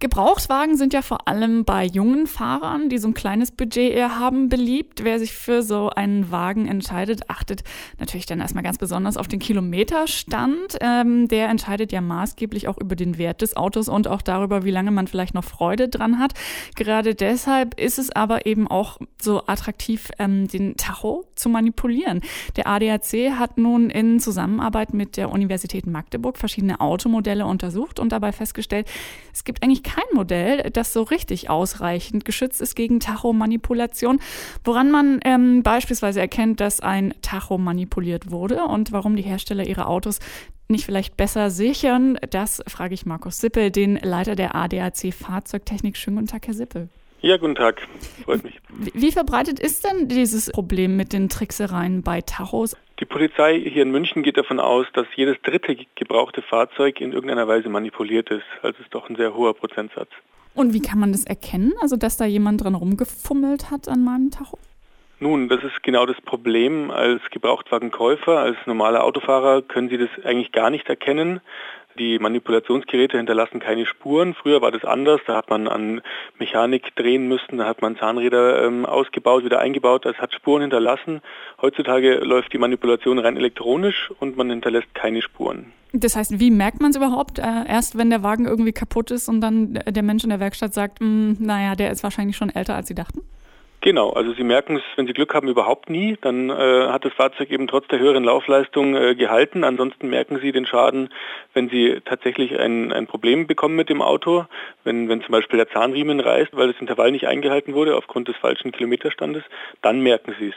Gebrauchtwagen sind ja vor allem bei jungen Fahrern, die so ein kleines Budget eher haben, beliebt. Wer sich für so einen Wagen entscheidet, achtet natürlich dann erstmal ganz besonders auf den Kilometerstand. Ähm, der entscheidet ja maßgeblich auch über den Wert des Autos und auch darüber, wie lange man vielleicht noch Freude dran hat. Gerade deshalb ist es aber eben auch so attraktiv, ähm, den Tacho zu manipulieren. Der ADAC hat nun in Zusammenarbeit mit der Universität Magdeburg verschiedene Automodelle untersucht und dabei festgestellt, es gibt eigentlich kein Modell, das so richtig ausreichend geschützt ist gegen Tachomanipulation, woran man ähm, beispielsweise erkennt, dass ein Tacho manipuliert wurde und warum die Hersteller ihre Autos nicht vielleicht besser sichern, das frage ich Markus Sippel, den Leiter der ADAC Fahrzeugtechnik. Schönen guten Tag, Herr Sippel. Ja, guten Tag. Freut mich. Wie verbreitet ist denn dieses Problem mit den Tricksereien bei Tachos? Die Polizei hier in München geht davon aus, dass jedes dritte gebrauchte Fahrzeug in irgendeiner Weise manipuliert ist. Also ist doch ein sehr hoher Prozentsatz. Und wie kann man das erkennen? Also, dass da jemand dran rumgefummelt hat an meinem Tacho? Nun, das ist genau das Problem. Als Gebrauchtwagenkäufer, als normaler Autofahrer können Sie das eigentlich gar nicht erkennen. Die Manipulationsgeräte hinterlassen keine Spuren. Früher war das anders. Da hat man an Mechanik drehen müssen, da hat man Zahnräder ähm, ausgebaut, wieder eingebaut. Das hat Spuren hinterlassen. Heutzutage läuft die Manipulation rein elektronisch und man hinterlässt keine Spuren. Das heißt, wie merkt man es überhaupt? Äh, erst wenn der Wagen irgendwie kaputt ist und dann der Mensch in der Werkstatt sagt, hm, naja, der ist wahrscheinlich schon älter, als Sie dachten? Genau, also Sie merken es, wenn Sie Glück haben, überhaupt nie. Dann äh, hat das Fahrzeug eben trotz der höheren Laufleistung äh, gehalten. Ansonsten merken Sie den Schaden, wenn Sie tatsächlich ein, ein Problem bekommen mit dem Auto. Wenn, wenn zum Beispiel der Zahnriemen reißt, weil das Intervall nicht eingehalten wurde aufgrund des falschen Kilometerstandes, dann merken Sie es.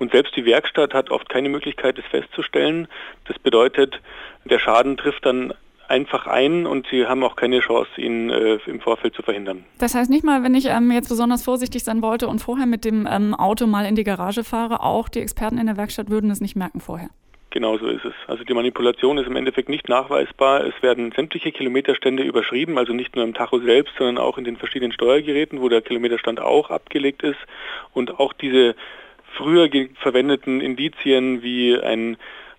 Und selbst die Werkstatt hat oft keine Möglichkeit, das festzustellen. Das bedeutet, der Schaden trifft dann einfach ein und sie haben auch keine Chance, ihn äh, im Vorfeld zu verhindern. Das heißt nicht mal, wenn ich ähm, jetzt besonders vorsichtig sein wollte und vorher mit dem ähm, Auto mal in die Garage fahre, auch die Experten in der Werkstatt würden es nicht merken vorher. Genau so ist es. Also die Manipulation ist im Endeffekt nicht nachweisbar. Es werden sämtliche Kilometerstände überschrieben, also nicht nur im Tacho selbst, sondern auch in den verschiedenen Steuergeräten, wo der Kilometerstand auch abgelegt ist. Und auch diese früher verwendeten Indizien wie ein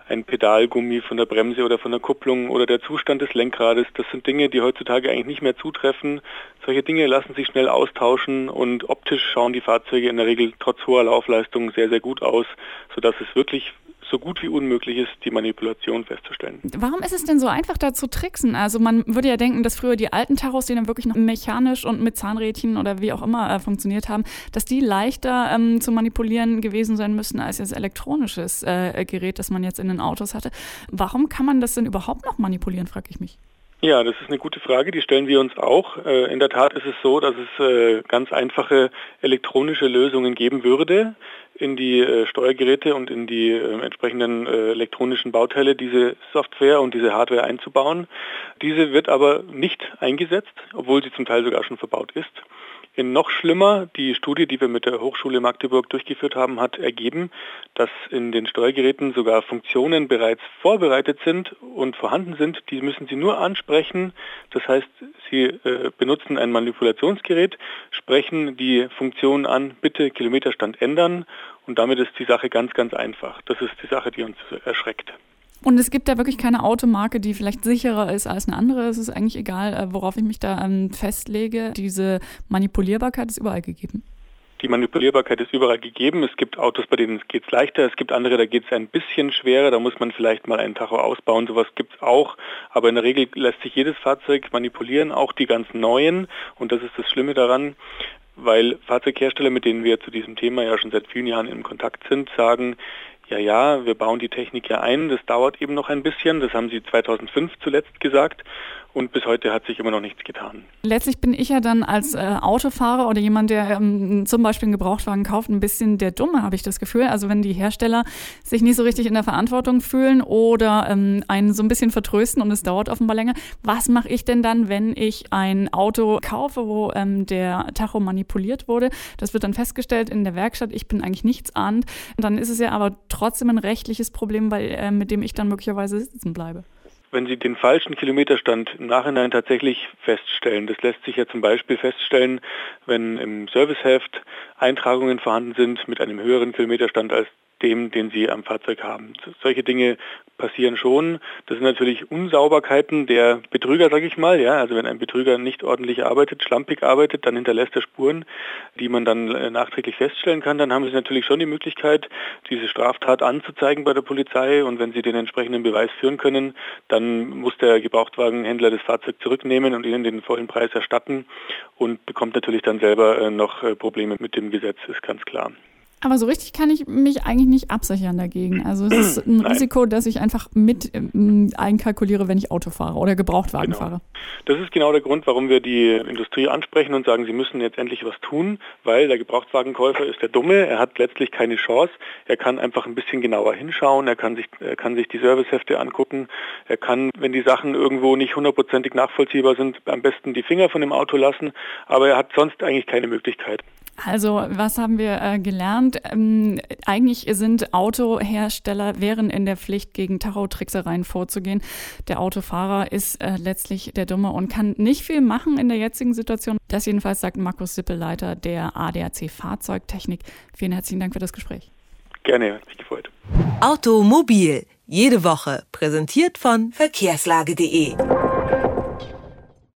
ein Pedalgummi von der Bremse oder von der Kupplung oder der Zustand des Lenkrades. Das sind Dinge, die heutzutage eigentlich nicht mehr zutreffen. Solche Dinge lassen sich schnell austauschen und optisch schauen die Fahrzeuge in der Regel trotz hoher Laufleistung sehr, sehr gut aus, sodass es wirklich so gut wie unmöglich ist, die Manipulation festzustellen. Warum ist es denn so einfach, da zu tricksen? Also man würde ja denken, dass früher die alten Tachos, die dann wirklich noch mechanisch und mit Zahnrädchen oder wie auch immer äh, funktioniert haben, dass die leichter ähm, zu manipulieren gewesen sein müssen als das elektronisches äh, Gerät, das man jetzt in den Autos hatte. Warum kann man das denn überhaupt noch manipulieren, frage ich mich. Ja, das ist eine gute Frage, die stellen wir uns auch. Äh, in der Tat ist es so, dass es äh, ganz einfache elektronische Lösungen geben würde, in die äh, Steuergeräte und in die entsprechenden elektronischen Bauteile diese Software und diese Hardware einzubauen. Diese wird aber nicht eingesetzt, obwohl sie zum Teil sogar schon verbaut ist. In noch schlimmer, die Studie, die wir mit der Hochschule Magdeburg durchgeführt haben, hat ergeben, dass in den Steuergeräten sogar Funktionen bereits vorbereitet sind und vorhanden sind. Die müssen Sie nur ansprechen. Das heißt, Sie äh, benutzen ein Manipulationsgerät, sprechen die Funktion an, bitte Kilometerstand ändern und damit ist die Sache ganz, ganz einfach. Das ist die Sache, die uns erschreckt. Und es gibt da wirklich keine Automarke, die vielleicht sicherer ist als eine andere. Es ist eigentlich egal, äh, worauf ich mich da ähm, festlege. Diese Manipulierbarkeit ist überall gegeben. Die Manipulierbarkeit ist überall gegeben. Es gibt Autos, bei denen geht es leichter. Es gibt andere, da geht es ein bisschen schwerer. Da muss man vielleicht mal einen Tacho ausbauen. Sowas gibt es auch. Aber in der Regel lässt sich jedes Fahrzeug manipulieren, auch die ganz neuen. Und das ist das Schlimme daran weil Fahrzeughersteller, mit denen wir zu diesem Thema ja schon seit vielen Jahren in Kontakt sind, sagen, ja, ja, wir bauen die Technik ja ein, das dauert eben noch ein bisschen, das haben sie 2005 zuletzt gesagt und bis heute hat sich immer noch nichts getan. Letztlich bin ich ja dann als äh, Autofahrer oder jemand, der ähm, zum Beispiel einen Gebrauchtwagen kauft, ein bisschen der Dumme, habe ich das Gefühl. Also wenn die Hersteller sich nicht so richtig in der Verantwortung fühlen oder ähm, einen so ein bisschen vertrösten und es dauert offenbar länger, was mache ich denn dann, wenn ich ein Auto kaufe, wo ähm, der Tacho manipuliert wurde? Das wird dann festgestellt in der Werkstatt, ich bin eigentlich nichts ahnt. Dann ist es ja aber trotzdem ein rechtliches Problem, weil, äh, mit dem ich dann möglicherweise sitzen bleibe. Wenn Sie den falschen Kilometerstand im Nachhinein tatsächlich feststellen. Das lässt sich ja zum Beispiel feststellen, wenn im Serviceheft Eintragungen vorhanden sind mit einem höheren Kilometerstand als dem, den sie am Fahrzeug haben. Solche Dinge passieren schon. Das sind natürlich Unsauberkeiten der Betrüger, sage ich mal. Ja, also wenn ein Betrüger nicht ordentlich arbeitet, schlampig arbeitet, dann hinterlässt er Spuren, die man dann äh, nachträglich feststellen kann. Dann haben sie natürlich schon die Möglichkeit, diese Straftat anzuzeigen bei der Polizei und wenn sie den entsprechenden Beweis führen können, dann muss der Gebrauchtwagenhändler das Fahrzeug zurücknehmen und ihnen den vollen Preis erstatten und bekommt natürlich dann selber äh, noch äh, Probleme mit dem Gesetz, ist ganz klar. Aber so richtig kann ich mich eigentlich nicht absichern dagegen. Also es ist ein Nein. Risiko, dass ich einfach mit ähm, einkalkuliere, wenn ich Auto fahre oder Gebrauchtwagen genau. fahre. Das ist genau der Grund, warum wir die Industrie ansprechen und sagen, sie müssen jetzt endlich was tun, weil der Gebrauchtwagenkäufer ist der Dumme, er hat letztlich keine Chance. Er kann einfach ein bisschen genauer hinschauen, er kann sich, er kann sich die Servicehefte angucken, er kann, wenn die Sachen irgendwo nicht hundertprozentig nachvollziehbar sind, am besten die Finger von dem Auto lassen, aber er hat sonst eigentlich keine Möglichkeit. Also, was haben wir äh, gelernt? Ähm, eigentlich sind Autohersteller, wären in der Pflicht, gegen Tachotricksereien vorzugehen. Der Autofahrer ist äh, letztlich der Dumme und kann nicht viel machen in der jetzigen Situation. Das jedenfalls sagt Markus Sippelleiter der ADAC Fahrzeugtechnik. Vielen herzlichen Dank für das Gespräch. Gerne, hat mich gefreut. Automobil, jede Woche, präsentiert von verkehrslage.de.